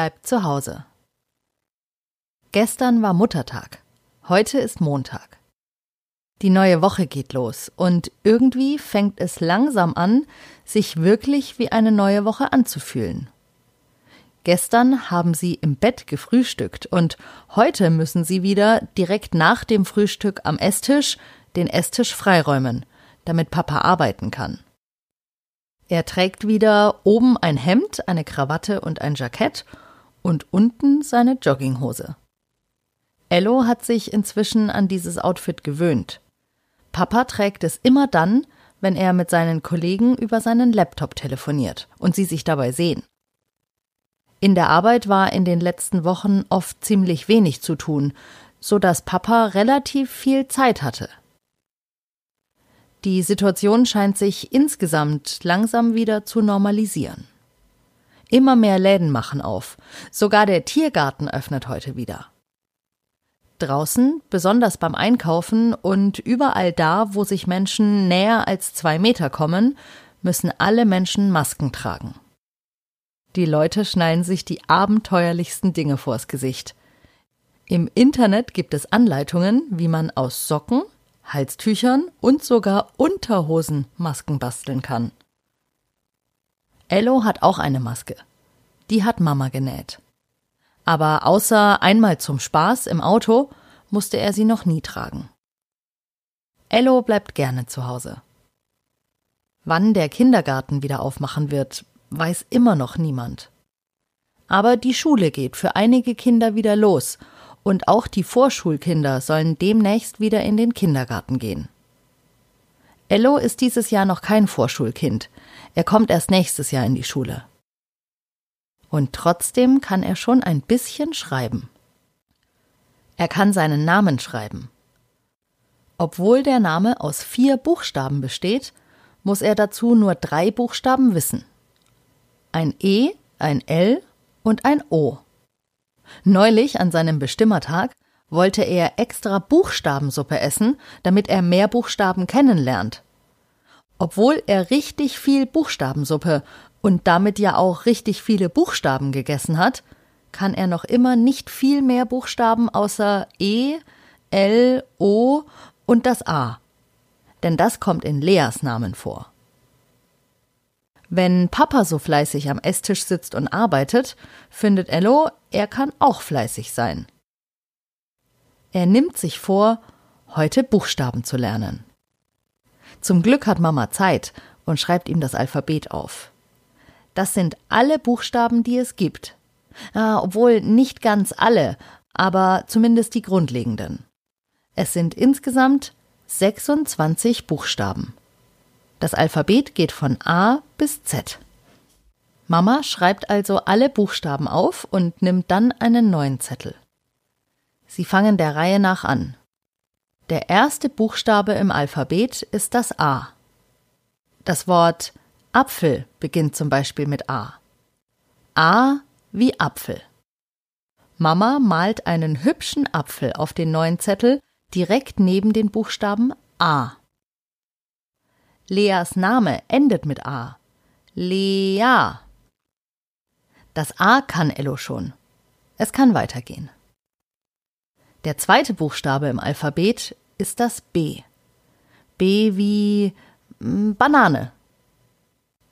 bleibt zu Hause. Gestern war Muttertag. Heute ist Montag. Die neue Woche geht los und irgendwie fängt es langsam an, sich wirklich wie eine neue Woche anzufühlen. Gestern haben sie im Bett gefrühstückt und heute müssen sie wieder direkt nach dem Frühstück am Esstisch den Esstisch freiräumen, damit Papa arbeiten kann. Er trägt wieder oben ein Hemd, eine Krawatte und ein Jackett und unten seine Jogginghose. Ello hat sich inzwischen an dieses Outfit gewöhnt. Papa trägt es immer dann, wenn er mit seinen Kollegen über seinen Laptop telefoniert und sie sich dabei sehen. In der Arbeit war in den letzten Wochen oft ziemlich wenig zu tun, so dass Papa relativ viel Zeit hatte. Die Situation scheint sich insgesamt langsam wieder zu normalisieren. Immer mehr Läden machen auf, sogar der Tiergarten öffnet heute wieder. Draußen, besonders beim Einkaufen und überall da, wo sich Menschen näher als zwei Meter kommen, müssen alle Menschen Masken tragen. Die Leute schnallen sich die abenteuerlichsten Dinge vors Gesicht. Im Internet gibt es Anleitungen, wie man aus Socken, Halstüchern und sogar Unterhosen Masken basteln kann. Ello hat auch eine Maske. Die hat Mama genäht. Aber außer einmal zum Spaß im Auto musste er sie noch nie tragen. Ello bleibt gerne zu Hause. Wann der Kindergarten wieder aufmachen wird, weiß immer noch niemand. Aber die Schule geht für einige Kinder wieder los und auch die Vorschulkinder sollen demnächst wieder in den Kindergarten gehen. Ello ist dieses Jahr noch kein Vorschulkind. Er kommt erst nächstes Jahr in die Schule. Und trotzdem kann er schon ein bisschen schreiben. Er kann seinen Namen schreiben. Obwohl der Name aus vier Buchstaben besteht, muss er dazu nur drei Buchstaben wissen ein E, ein L und ein O. Neulich an seinem Bestimmertag wollte er extra Buchstabensuppe essen, damit er mehr Buchstaben kennenlernt. Obwohl er richtig viel Buchstabensuppe und damit ja auch richtig viele Buchstaben gegessen hat, kann er noch immer nicht viel mehr Buchstaben außer E, L, O und das A. Denn das kommt in Leas Namen vor. Wenn Papa so fleißig am Esstisch sitzt und arbeitet, findet Ello, er kann auch fleißig sein. Er nimmt sich vor, heute Buchstaben zu lernen. Zum Glück hat Mama Zeit und schreibt ihm das Alphabet auf. Das sind alle Buchstaben, die es gibt. Ah, obwohl nicht ganz alle, aber zumindest die grundlegenden. Es sind insgesamt 26 Buchstaben. Das Alphabet geht von A bis Z. Mama schreibt also alle Buchstaben auf und nimmt dann einen neuen Zettel. Sie fangen der Reihe nach an. Der erste Buchstabe im Alphabet ist das A. Das Wort Apfel beginnt zum Beispiel mit A. A wie Apfel. Mama malt einen hübschen Apfel auf den neuen Zettel direkt neben den Buchstaben A. Leas Name endet mit A. Lea. Das A kann Ello schon. Es kann weitergehen. Der zweite Buchstabe im Alphabet ist das B. B wie hm, Banane.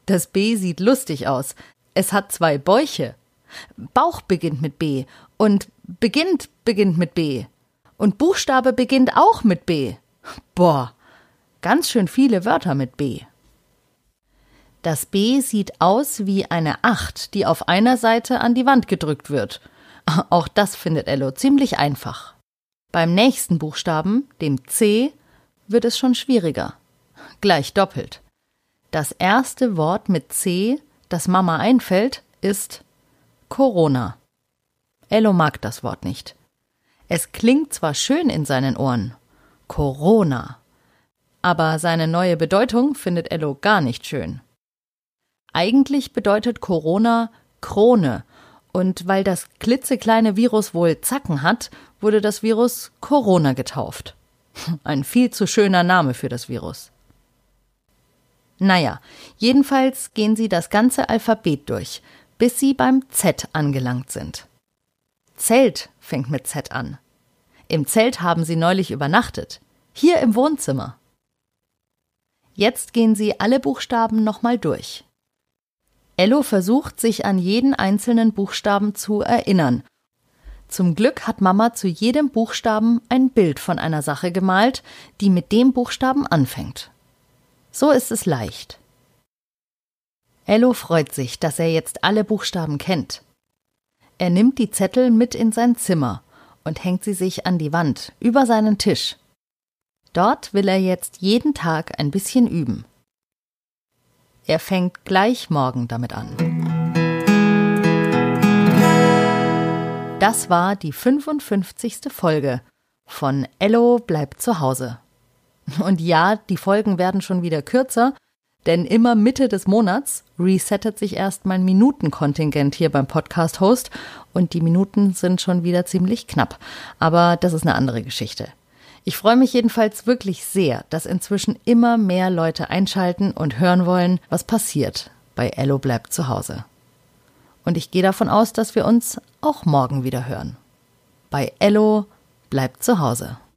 Das B sieht lustig aus. Es hat zwei Bäuche. Bauch beginnt mit B und beginnt beginnt mit B. Und Buchstabe beginnt auch mit B. Boah, Ganz schön viele Wörter mit B. Das B sieht aus wie eine Acht, die auf einer Seite an die Wand gedrückt wird. Auch das findet Ello ziemlich einfach. Beim nächsten Buchstaben, dem C, wird es schon schwieriger. Gleich doppelt. Das erste Wort mit C, das Mama einfällt, ist Corona. Ello mag das Wort nicht. Es klingt zwar schön in seinen Ohren. Corona. Aber seine neue Bedeutung findet Ello gar nicht schön. Eigentlich bedeutet Corona Krone, und weil das klitzekleine Virus wohl Zacken hat, wurde das Virus Corona getauft. Ein viel zu schöner Name für das Virus. Naja, jedenfalls gehen sie das ganze Alphabet durch, bis sie beim Z angelangt sind. Zelt fängt mit Z an. Im Zelt haben sie neulich übernachtet. Hier im Wohnzimmer. Jetzt gehen sie alle Buchstaben nochmal durch. Ello versucht, sich an jeden einzelnen Buchstaben zu erinnern. Zum Glück hat Mama zu jedem Buchstaben ein Bild von einer Sache gemalt, die mit dem Buchstaben anfängt. So ist es leicht. Ello freut sich, dass er jetzt alle Buchstaben kennt. Er nimmt die Zettel mit in sein Zimmer und hängt sie sich an die Wand über seinen Tisch. Dort will er jetzt jeden Tag ein bisschen üben. Er fängt gleich morgen damit an. Das war die 55. Folge von Ello bleibt zu Hause. Und ja, die Folgen werden schon wieder kürzer, denn immer Mitte des Monats resettet sich erst mein Minutenkontingent hier beim Podcast-Host und die Minuten sind schon wieder ziemlich knapp. Aber das ist eine andere Geschichte. Ich freue mich jedenfalls wirklich sehr, dass inzwischen immer mehr Leute einschalten und hören wollen, was passiert bei Ello bleibt zu Hause. Und ich gehe davon aus, dass wir uns auch morgen wieder hören. Bei Ello bleibt zu Hause.